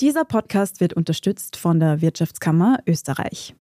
Dieser Podcast wird unterstützt von der Wirtschaftskammer Österreich.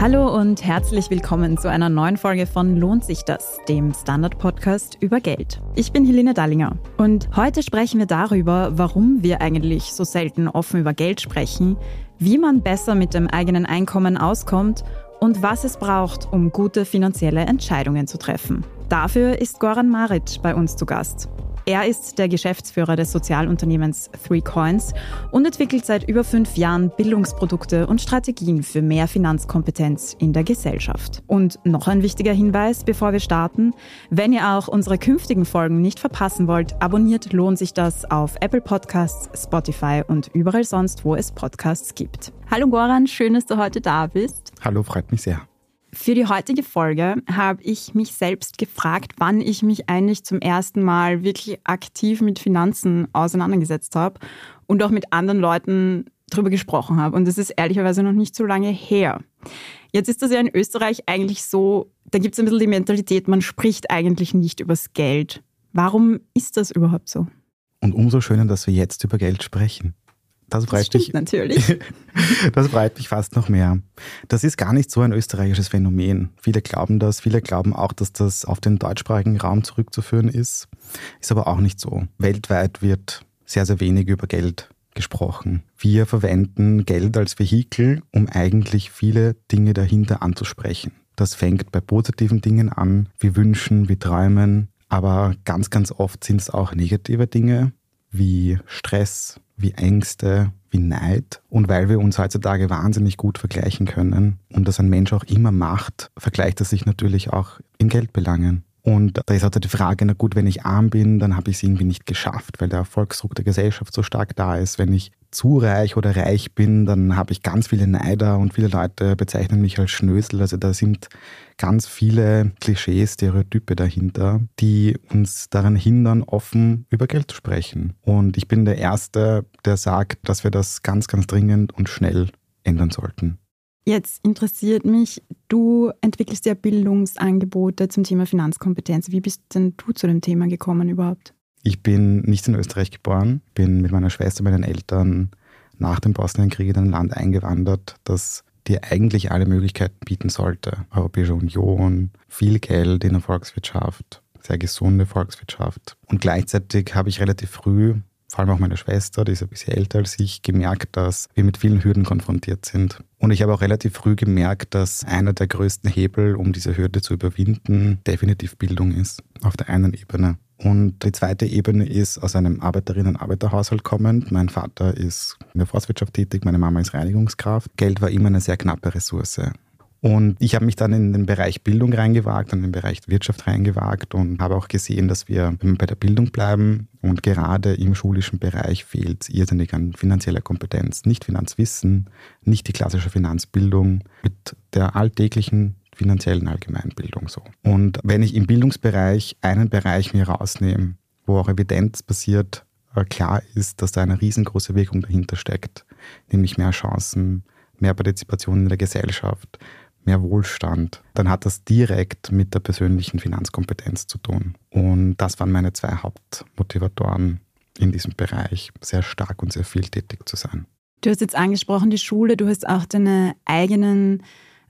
Hallo und herzlich willkommen zu einer neuen Folge von Lohnt sich das, dem Standard-Podcast über Geld. Ich bin Helene Dallinger und heute sprechen wir darüber, warum wir eigentlich so selten offen über Geld sprechen, wie man besser mit dem eigenen Einkommen auskommt und was es braucht, um gute finanzielle Entscheidungen zu treffen. Dafür ist Goran Maric bei uns zu Gast. Er ist der Geschäftsführer des Sozialunternehmens Three Coins und entwickelt seit über fünf Jahren Bildungsprodukte und Strategien für mehr Finanzkompetenz in der Gesellschaft. Und noch ein wichtiger Hinweis, bevor wir starten. Wenn ihr auch unsere künftigen Folgen nicht verpassen wollt, abonniert lohnt sich das auf Apple Podcasts, Spotify und überall sonst, wo es Podcasts gibt. Hallo Goran, schön, dass du heute da bist. Hallo, freut mich sehr. Für die heutige Folge habe ich mich selbst gefragt, wann ich mich eigentlich zum ersten Mal wirklich aktiv mit Finanzen auseinandergesetzt habe und auch mit anderen Leuten darüber gesprochen habe. Und das ist ehrlicherweise noch nicht so lange her. Jetzt ist das ja in Österreich eigentlich so, da gibt es ein bisschen die Mentalität, man spricht eigentlich nicht übers Geld. Warum ist das überhaupt so? Und umso schöner, dass wir jetzt über Geld sprechen. Das freut das mich. Natürlich. das freut mich fast noch mehr. Das ist gar nicht so ein österreichisches Phänomen. Viele glauben das. Viele glauben auch, dass das auf den deutschsprachigen Raum zurückzuführen ist. Ist aber auch nicht so. Weltweit wird sehr, sehr wenig über Geld gesprochen. Wir verwenden Geld als Vehikel, um eigentlich viele Dinge dahinter anzusprechen. Das fängt bei positiven Dingen an, wie Wünschen, wie Träumen, aber ganz, ganz oft sind es auch negative Dinge wie Stress, wie Ängste, wie Neid. Und weil wir uns heutzutage wahnsinnig gut vergleichen können und das ein Mensch auch immer macht, vergleicht er sich natürlich auch in Geldbelangen. Und da ist halt die Frage, na gut, wenn ich arm bin, dann habe ich es irgendwie nicht geschafft, weil der Erfolgsdruck der Gesellschaft so stark da ist. Wenn ich zu reich oder reich bin, dann habe ich ganz viele Neider und viele Leute bezeichnen mich als Schnösel. Also da sind ganz viele Klischees, Stereotype dahinter, die uns daran hindern, offen über Geld zu sprechen. Und ich bin der Erste, der sagt, dass wir das ganz, ganz dringend und schnell ändern sollten. Jetzt interessiert mich, du entwickelst ja Bildungsangebote zum Thema Finanzkompetenz. Wie bist denn du zu dem Thema gekommen überhaupt? Ich bin nicht in Österreich geboren, bin mit meiner Schwester, meinen Eltern nach dem Bosnienkrieg in ein Land eingewandert, das dir eigentlich alle Möglichkeiten bieten sollte. Europäische Union, viel Geld in der Volkswirtschaft, sehr gesunde Volkswirtschaft. Und gleichzeitig habe ich relativ früh vor allem auch meine Schwester, die ist ein bisschen älter als ich, gemerkt, dass wir mit vielen Hürden konfrontiert sind. Und ich habe auch relativ früh gemerkt, dass einer der größten Hebel, um diese Hürde zu überwinden, definitiv Bildung ist, auf der einen Ebene. Und die zweite Ebene ist aus einem Arbeiterinnen-Arbeiterhaushalt kommend. Mein Vater ist in der Forstwirtschaft tätig, meine Mama ist Reinigungskraft. Geld war immer eine sehr knappe Ressource. Und ich habe mich dann in den Bereich Bildung reingewagt, in den Bereich Wirtschaft reingewagt und habe auch gesehen, dass wir, bei der Bildung bleiben und gerade im schulischen Bereich fehlt irrsinnig an finanzieller Kompetenz, nicht Finanzwissen, nicht die klassische Finanzbildung mit der alltäglichen finanziellen Allgemeinbildung so. Und wenn ich im Bildungsbereich einen Bereich mir rausnehme, wo auch evidenzbasiert äh, klar ist, dass da eine riesengroße Wirkung dahinter steckt, nämlich mehr Chancen, mehr Partizipation in der Gesellschaft, mehr Wohlstand, dann hat das direkt mit der persönlichen Finanzkompetenz zu tun. Und das waren meine zwei Hauptmotivatoren in diesem Bereich, sehr stark und sehr viel tätig zu sein. Du hast jetzt angesprochen die Schule, du hast auch deine eigenen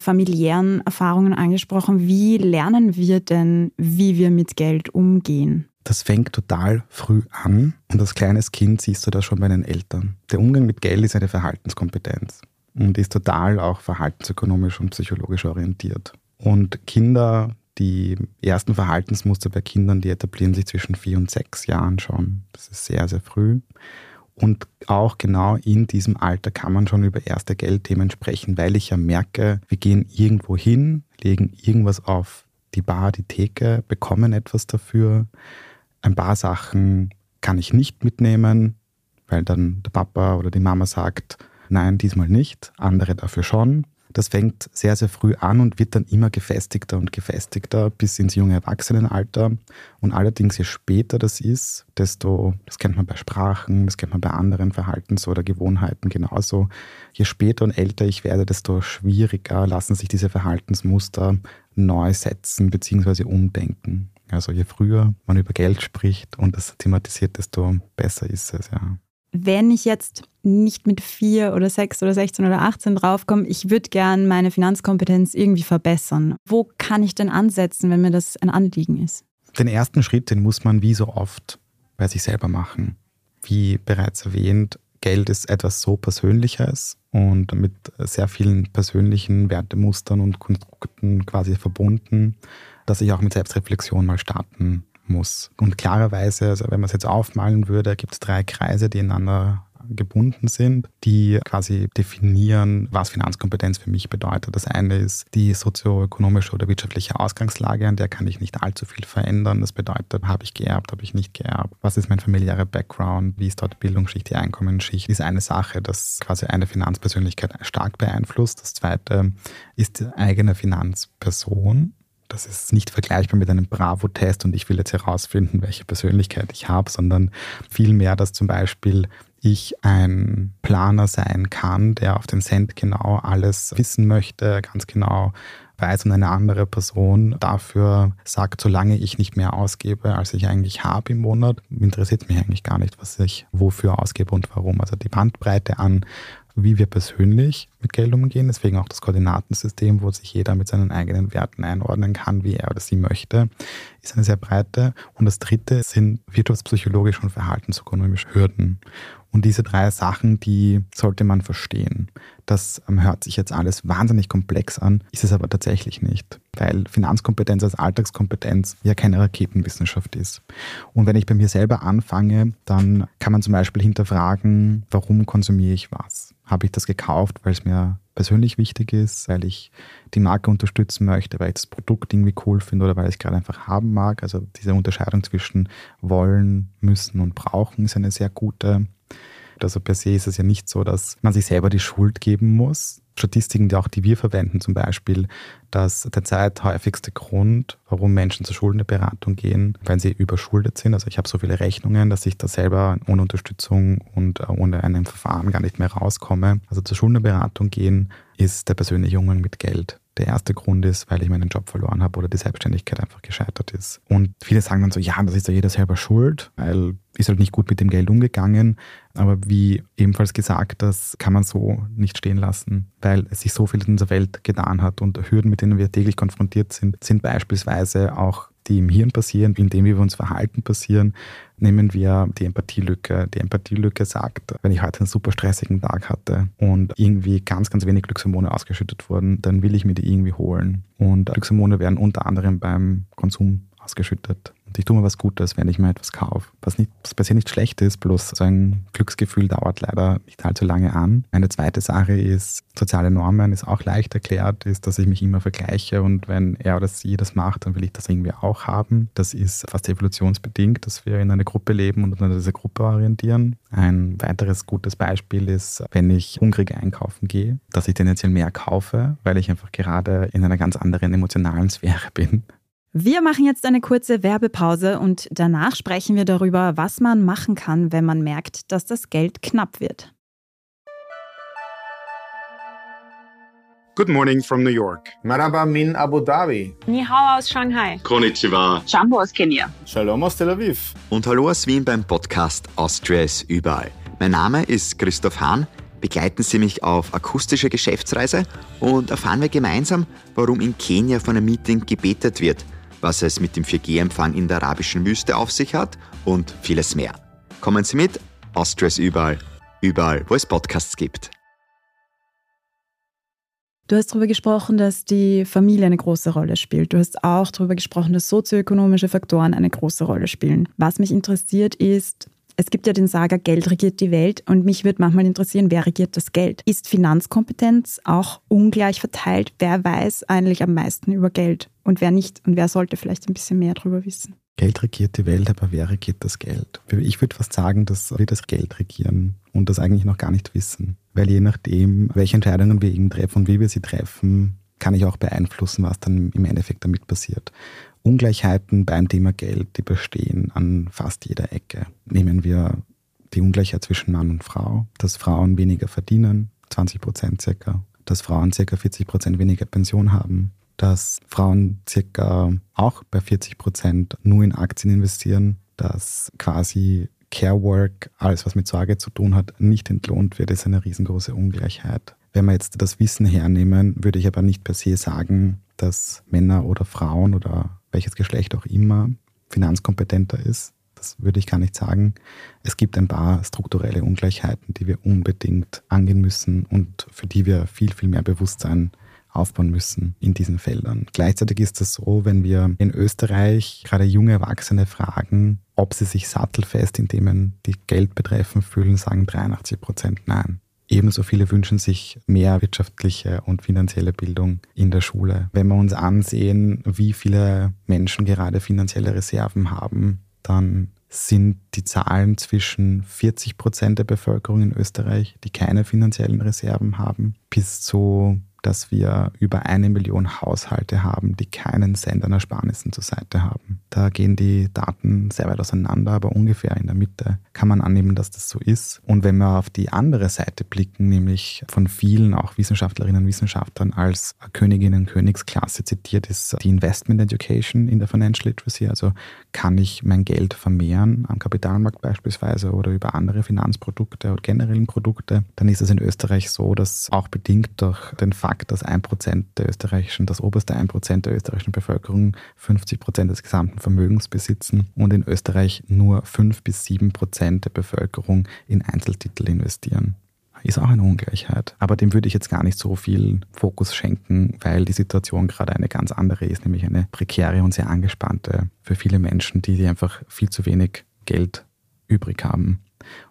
familiären Erfahrungen angesprochen. Wie lernen wir denn, wie wir mit Geld umgehen? Das fängt total früh an und als kleines Kind siehst du das schon bei den Eltern. Der Umgang mit Geld ist eine Verhaltenskompetenz und ist total auch verhaltensökonomisch und psychologisch orientiert. Und Kinder, die ersten Verhaltensmuster bei Kindern, die etablieren sich zwischen vier und sechs Jahren schon. Das ist sehr, sehr früh. Und auch genau in diesem Alter kann man schon über erste Geldthemen sprechen, weil ich ja merke, wir gehen irgendwo hin, legen irgendwas auf die Bar, die Theke, bekommen etwas dafür. Ein paar Sachen kann ich nicht mitnehmen, weil dann der Papa oder die Mama sagt, nein, diesmal nicht, andere dafür schon. Das fängt sehr, sehr früh an und wird dann immer gefestigter und gefestigter bis ins junge Erwachsenenalter. Und allerdings, je später das ist, desto, das kennt man bei Sprachen, das kennt man bei anderen Verhaltens- oder Gewohnheiten genauso, je später und älter ich werde, desto schwieriger lassen sich diese Verhaltensmuster neu setzen bzw. umdenken. Also je früher man über Geld spricht und das thematisiert, desto besser ist es, ja wenn ich jetzt nicht mit vier oder sechs oder 16 oder 18 draufkomme, ich würde gern meine Finanzkompetenz irgendwie verbessern. Wo kann ich denn ansetzen, wenn mir das ein Anliegen ist? Den ersten Schritt, den muss man wie so oft bei sich selber machen. Wie bereits erwähnt, Geld ist etwas so Persönliches und mit sehr vielen persönlichen Wertemustern und Konstrukten quasi verbunden, dass ich auch mit Selbstreflexion mal starten muss. Und klarerweise, also wenn man es jetzt aufmalen würde, gibt es drei Kreise, die ineinander gebunden sind, die quasi definieren, was Finanzkompetenz für mich bedeutet. Das eine ist die sozioökonomische oder wirtschaftliche Ausgangslage, an der kann ich nicht allzu viel verändern. Das bedeutet, habe ich geerbt, habe ich nicht geerbt? Was ist mein familiärer Background? Wie ist dort die Bildungsschicht, die Einkommensschicht? Ist eine Sache, das quasi eine Finanzpersönlichkeit stark beeinflusst. Das zweite ist die eigene Finanzperson das ist nicht vergleichbar mit einem Bravo-Test und ich will jetzt herausfinden, welche Persönlichkeit ich habe, sondern vielmehr, dass zum Beispiel ich ein Planer sein kann, der auf den Cent genau alles wissen möchte, ganz genau weiß und eine andere Person dafür sagt, solange ich nicht mehr ausgebe, als ich eigentlich habe im Monat, interessiert mich eigentlich gar nicht, was ich wofür ausgebe und warum. Also die Bandbreite an wie wir persönlich mit Geld umgehen, deswegen auch das Koordinatensystem, wo sich jeder mit seinen eigenen Werten einordnen kann, wie er oder sie möchte, ist eine sehr breite. Und das dritte sind wirtschaftspsychologische und verhaltensökonomische Hürden. Und diese drei Sachen, die sollte man verstehen. Das ähm, hört sich jetzt alles wahnsinnig komplex an, ist es aber tatsächlich nicht, weil Finanzkompetenz als Alltagskompetenz ja keine Raketenwissenschaft ist. Und wenn ich bei mir selber anfange, dann kann man zum Beispiel hinterfragen, warum konsumiere ich was? Habe ich das gekauft, weil es mir persönlich wichtig ist, weil ich die Marke unterstützen möchte, weil ich das Produkt irgendwie cool finde oder weil ich es gerade einfach haben mag. Also diese Unterscheidung zwischen wollen, müssen und brauchen ist eine sehr gute. Also per se ist es ja nicht so, dass man sich selber die Schuld geben muss. Statistiken, die auch die wir verwenden, zum Beispiel, dass der zweithäufigste Grund, warum Menschen zur Schuldenberatung gehen, weil sie überschuldet sind. Also ich habe so viele Rechnungen, dass ich da selber ohne Unterstützung und äh, ohne einen Verfahren gar nicht mehr rauskomme. Also zur Schuldenberatung gehen ist der persönliche Umgang mit Geld. Der erste Grund ist, weil ich meinen Job verloren habe oder die Selbstständigkeit einfach gescheitert ist. Und viele sagen dann so, ja, das ist ja jeder selber schuld, weil ist halt nicht gut mit dem Geld umgegangen. Aber wie ebenfalls gesagt, das kann man so nicht stehen lassen, weil es sich so viel in dieser Welt getan hat und Hürden, mit denen wir täglich konfrontiert sind, sind beispielsweise auch die im Hirn passieren, indem wir uns verhalten passieren, nehmen wir die Empathielücke. Die Empathielücke sagt, wenn ich heute einen super stressigen Tag hatte und irgendwie ganz, ganz wenig Glückshormone ausgeschüttet wurden, dann will ich mir die irgendwie holen. Und Glückshormone werden unter anderem beim Konsum ausgeschüttet. Und ich tue mir was Gutes, wenn ich mir etwas kaufe. Was, nicht, was se nicht schlecht ist, bloß so ein Glücksgefühl dauert leider nicht allzu lange an. Eine zweite Sache ist, soziale Normen ist auch leicht erklärt, ist, dass ich mich immer vergleiche und wenn er oder sie das macht, dann will ich das irgendwie auch haben. Das ist fast evolutionsbedingt, dass wir in einer Gruppe leben und uns an dieser Gruppe orientieren. Ein weiteres gutes Beispiel ist, wenn ich hungrig einkaufen gehe, dass ich tendenziell mehr kaufe, weil ich einfach gerade in einer ganz anderen emotionalen Sphäre bin wir machen jetzt eine kurze Werbepause und danach sprechen wir darüber, was man machen kann, wenn man merkt, dass das Geld knapp wird. Good morning from New York. Maraba min Abu Dhabi. Ni hao aus Shanghai. Konnichiwa. Jambo aus Kenia. Shalom aus Tel Aviv. Und hallo aus Wien beim Podcast Austria ist überall. Mein Name ist Christoph Hahn. Begleiten Sie mich auf akustische Geschäftsreise und erfahren wir gemeinsam, warum in Kenia von einem Meeting gebetet wird – was es mit dem 4G-Empfang in der arabischen Wüste auf sich hat und vieles mehr. Kommen Sie mit, Austria ist überall, überall, wo es Podcasts gibt. Du hast darüber gesprochen, dass die Familie eine große Rolle spielt. Du hast auch darüber gesprochen, dass sozioökonomische Faktoren eine große Rolle spielen. Was mich interessiert ist, es gibt ja den Sager, Geld regiert die Welt und mich würde manchmal interessieren, wer regiert das Geld? Ist Finanzkompetenz auch ungleich verteilt? Wer weiß eigentlich am meisten über Geld und wer nicht? Und wer sollte vielleicht ein bisschen mehr darüber wissen? Geld regiert die Welt, aber wer regiert das Geld? Ich würde fast sagen, dass wir das Geld regieren und das eigentlich noch gar nicht wissen. weil je nachdem, welche Entscheidungen wir eben treffen und wie wir sie treffen, kann ich auch beeinflussen, was dann im Endeffekt damit passiert. Ungleichheiten beim Thema Geld, die bestehen an fast jeder Ecke. Nehmen wir die Ungleichheit zwischen Mann und Frau, dass Frauen weniger verdienen, 20 Prozent circa, dass Frauen circa 40 Prozent weniger Pension haben, dass Frauen circa auch bei 40 Prozent nur in Aktien investieren, dass quasi Care Work, alles was mit Sorge zu tun hat, nicht entlohnt wird, ist eine riesengroße Ungleichheit. Wenn wir jetzt das Wissen hernehmen, würde ich aber nicht per se sagen, dass Männer oder Frauen oder welches Geschlecht auch immer finanzkompetenter ist. Das würde ich gar nicht sagen. Es gibt ein paar strukturelle Ungleichheiten, die wir unbedingt angehen müssen und für die wir viel, viel mehr Bewusstsein aufbauen müssen in diesen Feldern. Gleichzeitig ist es so, wenn wir in Österreich gerade junge Erwachsene fragen, ob sie sich sattelfest in Themen, die Geld betreffen, fühlen, sagen 83 Prozent nein. Ebenso viele wünschen sich mehr wirtschaftliche und finanzielle Bildung in der Schule. Wenn wir uns ansehen, wie viele Menschen gerade finanzielle Reserven haben, dann sind die Zahlen zwischen 40 Prozent der Bevölkerung in Österreich, die keine finanziellen Reserven haben, bis zu dass wir über eine Million Haushalte haben, die keinen Cent an Ersparnissen zur Seite haben. Da gehen die Daten sehr weit auseinander, aber ungefähr in der Mitte kann man annehmen, dass das so ist. Und wenn wir auf die andere Seite blicken, nämlich von vielen auch Wissenschaftlerinnen und Wissenschaftlern als Königinnen Königsklasse zitiert ist die Investment Education in der Financial Literacy. Also kann ich mein Geld vermehren am Kapitalmarkt beispielsweise oder über andere Finanzprodukte oder generellen Produkte, dann ist es in Österreich so, dass auch bedingt durch den Fakt, Fakt, dass ein Prozent der österreichischen, das oberste ein Prozent der österreichischen Bevölkerung 50 Prozent des gesamten Vermögens besitzen und in Österreich nur fünf bis sieben Prozent der Bevölkerung in Einzeltitel investieren ist auch eine Ungleichheit. Aber dem würde ich jetzt gar nicht so viel Fokus schenken, weil die Situation gerade eine ganz andere ist, nämlich eine prekäre und sehr angespannte für viele Menschen, die einfach viel zu wenig Geld übrig haben.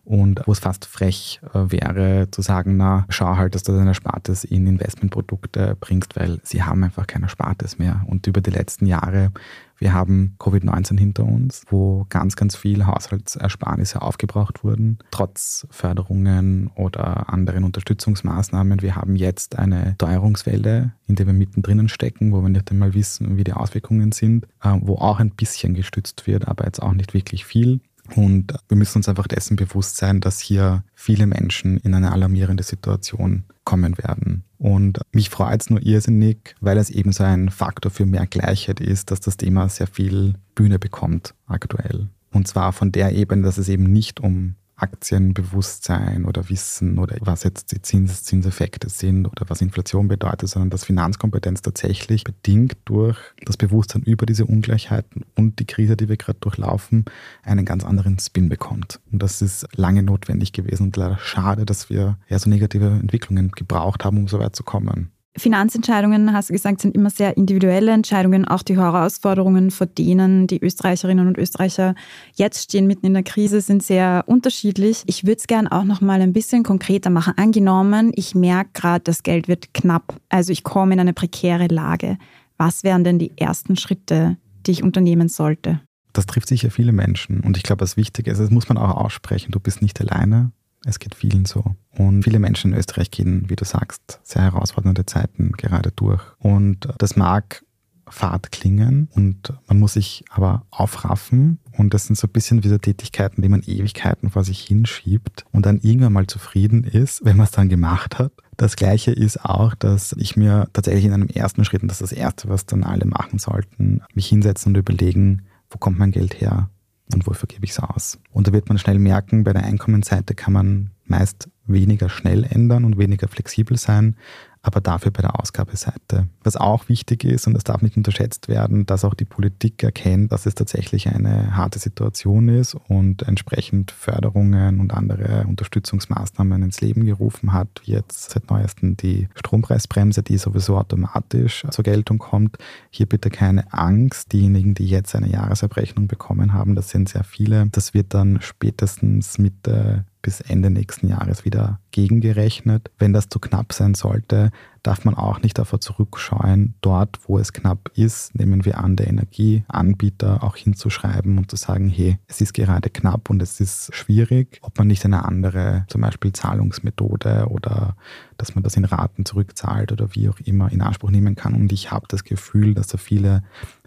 Und wo es fast frech äh, wäre zu sagen, na, schau halt, dass du deine Spartes in Investmentprodukte bringst, weil sie haben einfach keine Spartes mehr. Und über die letzten Jahre, wir haben Covid-19 hinter uns, wo ganz, ganz viel Haushaltsersparnisse aufgebraucht wurden, trotz Förderungen oder anderen Unterstützungsmaßnahmen. Wir haben jetzt eine Teuerungswelle, in der wir mittendrin stecken, wo wir nicht einmal wissen, wie die Auswirkungen sind, äh, wo auch ein bisschen gestützt wird, aber jetzt auch nicht wirklich viel. Und wir müssen uns einfach dessen bewusst sein, dass hier viele Menschen in eine alarmierende Situation kommen werden. Und mich freut es nur irrsinnig, weil es eben so ein Faktor für mehr Gleichheit ist, dass das Thema sehr viel Bühne bekommt aktuell. Und zwar von der Ebene, dass es eben nicht um Aktienbewusstsein oder Wissen oder was jetzt die Zins Zinseffekte sind oder was Inflation bedeutet, sondern dass Finanzkompetenz tatsächlich bedingt durch das Bewusstsein über diese Ungleichheiten und die Krise, die wir gerade durchlaufen, einen ganz anderen Spin bekommt. Und das ist lange notwendig gewesen und leider schade, dass wir ja so negative Entwicklungen gebraucht haben, um so weit zu kommen. Finanzentscheidungen, hast du gesagt, sind immer sehr individuelle Entscheidungen. Auch die Herausforderungen, vor denen die Österreicherinnen und Österreicher jetzt stehen, mitten in der Krise, sind sehr unterschiedlich. Ich würde es gerne auch noch mal ein bisschen konkreter machen. Angenommen, ich merke gerade, das Geld wird knapp. Also ich komme in eine prekäre Lage. Was wären denn die ersten Schritte, die ich unternehmen sollte? Das trifft sicher viele Menschen. Und ich glaube, das Wichtige ist, das muss man auch aussprechen. Du bist nicht alleine. Es geht vielen so. Und viele Menschen in Österreich gehen, wie du sagst, sehr herausfordernde Zeiten gerade durch. Und das mag fad klingen und man muss sich aber aufraffen und das sind so ein bisschen wie so Tätigkeiten, die man Ewigkeiten vor sich hinschiebt und dann irgendwann mal zufrieden ist, wenn man es dann gemacht hat. Das gleiche ist auch, dass ich mir tatsächlich in einem ersten Schritt, und das ist das erste, was dann alle machen sollten, mich hinsetzen und überlegen, wo kommt mein Geld her? Und wofür gebe ich es aus. Und da wird man schnell merken, bei der Einkommensseite kann man meist weniger schnell ändern und weniger flexibel sein, aber dafür bei der Ausgabeseite. Was auch wichtig ist, und das darf nicht unterschätzt werden, dass auch die Politik erkennt, dass es tatsächlich eine harte Situation ist und entsprechend Förderungen und andere Unterstützungsmaßnahmen ins Leben gerufen hat, wie jetzt seit neuestem die Strompreisbremse, die sowieso automatisch zur Geltung kommt. Hier bitte keine Angst. Diejenigen, die jetzt eine Jahresabrechnung bekommen haben, das sind sehr viele. Das wird dann spätestens Mitte bis Ende nächsten Jahres wieder gegengerechnet. Wenn das zu knapp sein sollte, darf man auch nicht davor zurückscheuen, dort, wo es knapp ist, nehmen wir an, der Energieanbieter auch hinzuschreiben und zu sagen, hey, es ist gerade knapp und es ist schwierig, ob man nicht eine andere, zum Beispiel Zahlungsmethode oder dass man das in Raten zurückzahlt oder wie auch immer in Anspruch nehmen kann. Und ich habe das Gefühl, dass da viele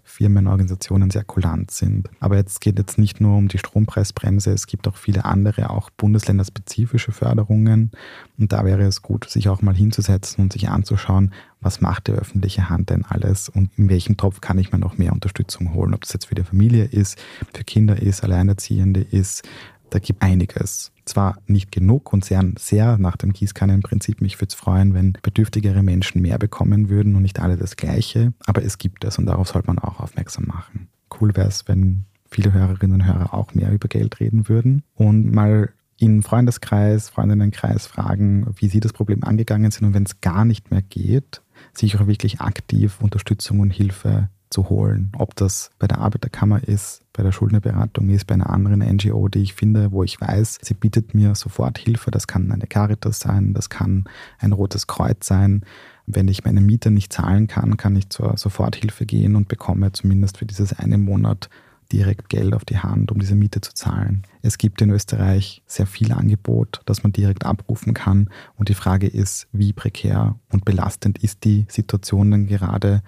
Firmen, Organisationen sehr kulant sind. Aber jetzt geht jetzt nicht nur um die Strompreisbremse, es gibt auch viele andere, auch bundesländerspezifische Förderungen. Und da wäre es gut, sich auch mal hinzusetzen und sich anzuschauen, was macht die öffentliche Hand denn alles und in welchem Topf kann ich mir noch mehr Unterstützung holen, ob das jetzt für die Familie ist, für Kinder ist, Alleinerziehende ist, da gibt einiges. Zwar nicht genug und sehr, sehr nach dem Gießkannenprinzip. Mich würde es freuen, wenn bedürftigere Menschen mehr bekommen würden und nicht alle das Gleiche. Aber es gibt es und darauf sollte man auch aufmerksam machen. Cool wäre es, wenn viele Hörerinnen und Hörer auch mehr über Geld reden würden und mal in Freundeskreis, Freundinnenkreis fragen, wie sie das Problem angegangen sind und wenn es gar nicht mehr geht, sich auch wirklich aktiv Unterstützung und Hilfe zu holen. Ob das bei der Arbeiterkammer ist, bei der Schuldnerberatung ist, bei einer anderen NGO, die ich finde, wo ich weiß, sie bietet mir sofort Hilfe. Das kann eine Caritas sein, das kann ein Rotes Kreuz sein. Wenn ich meine Miete nicht zahlen kann, kann ich zur Soforthilfe gehen und bekomme zumindest für dieses eine Monat direkt Geld auf die Hand, um diese Miete zu zahlen. Es gibt in Österreich sehr viel Angebot, das man direkt abrufen kann. Und die Frage ist, wie prekär und belastend ist die Situation denn gerade?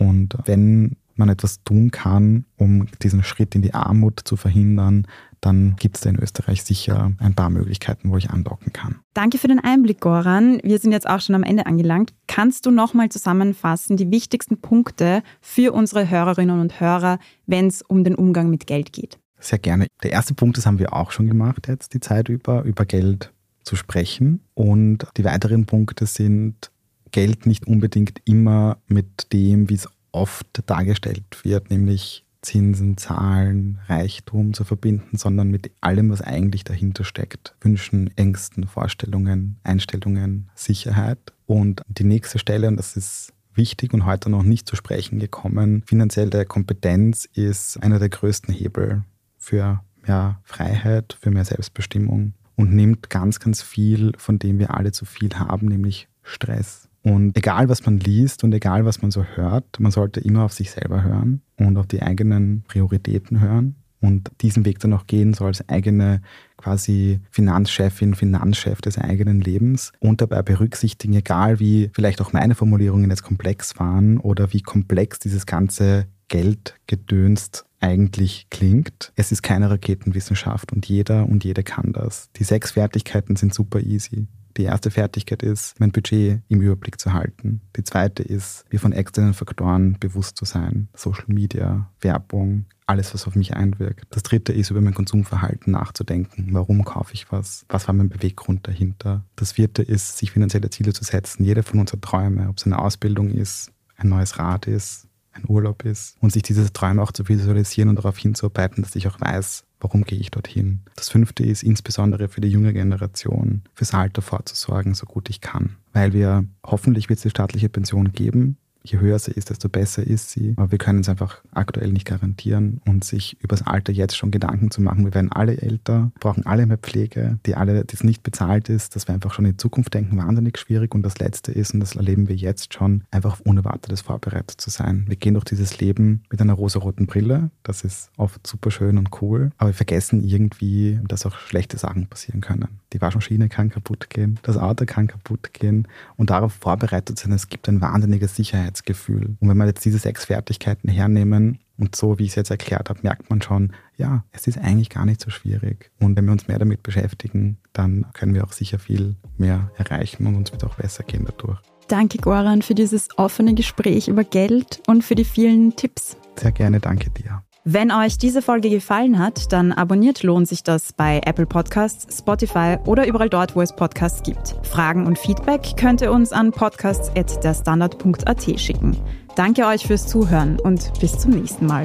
Und wenn man etwas tun kann, um diesen Schritt in die Armut zu verhindern, dann gibt es da in Österreich sicher ein paar Möglichkeiten, wo ich andocken kann. Danke für den Einblick, Goran. Wir sind jetzt auch schon am Ende angelangt. Kannst du nochmal zusammenfassen die wichtigsten Punkte für unsere Hörerinnen und Hörer, wenn es um den Umgang mit Geld geht? Sehr gerne. Der erste Punkt, das haben wir auch schon gemacht jetzt die Zeit über, über Geld zu sprechen. Und die weiteren Punkte sind Geld nicht unbedingt immer mit dem, wie es oft dargestellt wird, nämlich Zinsen, Zahlen, Reichtum zu verbinden, sondern mit allem, was eigentlich dahinter steckt. Wünschen, Ängsten, Vorstellungen, Einstellungen, Sicherheit. Und die nächste Stelle, und das ist wichtig und heute noch nicht zu sprechen gekommen, finanzielle Kompetenz ist einer der größten Hebel für mehr Freiheit, für mehr Selbstbestimmung und nimmt ganz, ganz viel von dem wir alle zu viel haben, nämlich Stress. Und egal, was man liest und egal, was man so hört, man sollte immer auf sich selber hören und auf die eigenen Prioritäten hören und diesen Weg dann auch gehen, so als eigene quasi Finanzchefin, Finanzchef des eigenen Lebens und dabei berücksichtigen, egal wie vielleicht auch meine Formulierungen jetzt komplex waren oder wie komplex dieses ganze Geldgedönst eigentlich klingt. Es ist keine Raketenwissenschaft und jeder und jede kann das. Die sechs Fertigkeiten sind super easy. Die erste Fertigkeit ist, mein Budget im Überblick zu halten. Die zweite ist, mir von externen Faktoren bewusst zu sein. Social Media, Werbung, alles, was auf mich einwirkt. Das dritte ist, über mein Konsumverhalten nachzudenken. Warum kaufe ich was? Was war mein Beweggrund dahinter? Das vierte ist, sich finanzielle Ziele zu setzen. Jeder von uns hat Träume, ob es eine Ausbildung ist, ein neues Rad ist, ein Urlaub ist. Und sich diese Träume auch zu visualisieren und darauf hinzuarbeiten, dass ich auch weiß, Warum gehe ich dorthin? Das fünfte ist insbesondere für die junge Generation, fürs Alter vorzusorgen, so gut ich kann. Weil wir hoffentlich wird es die staatliche Pension geben, je höher sie ist, desto besser ist sie. Aber wir können es einfach aktuell nicht garantieren und sich über das Alter jetzt schon Gedanken zu machen. Wir werden alle älter, brauchen alle mehr Pflege, die alle, die es nicht bezahlt ist, dass wir einfach schon in Zukunft denken, wahnsinnig schwierig. Und das Letzte ist, und das erleben wir jetzt schon, einfach auf Unerwartetes vorbereitet zu sein. Wir gehen durch dieses Leben mit einer rosaroten Brille. Das ist oft super schön und cool. Aber wir vergessen irgendwie, dass auch schlechte Sachen passieren können. Die Waschmaschine kann kaputt gehen, das Auto kann kaputt gehen. Und darauf vorbereitet sein, es gibt ein wahnsinniges Sicherheit Sicherheitsgefühl. Und wenn wir jetzt diese sechs Fertigkeiten hernehmen und so, wie ich es jetzt erklärt habe, merkt man schon, ja, es ist eigentlich gar nicht so schwierig. Und wenn wir uns mehr damit beschäftigen, dann können wir auch sicher viel mehr erreichen und uns wird auch besser gehen dadurch. Danke, Goran, für dieses offene Gespräch über Geld und für die vielen Tipps. Sehr gerne, danke dir. Wenn euch diese Folge gefallen hat, dann abonniert lohnt sich das bei Apple Podcasts, Spotify oder überall dort, wo es Podcasts gibt. Fragen und Feedback könnt ihr uns an podcasts.derstandard.at schicken. Danke euch fürs Zuhören und bis zum nächsten Mal.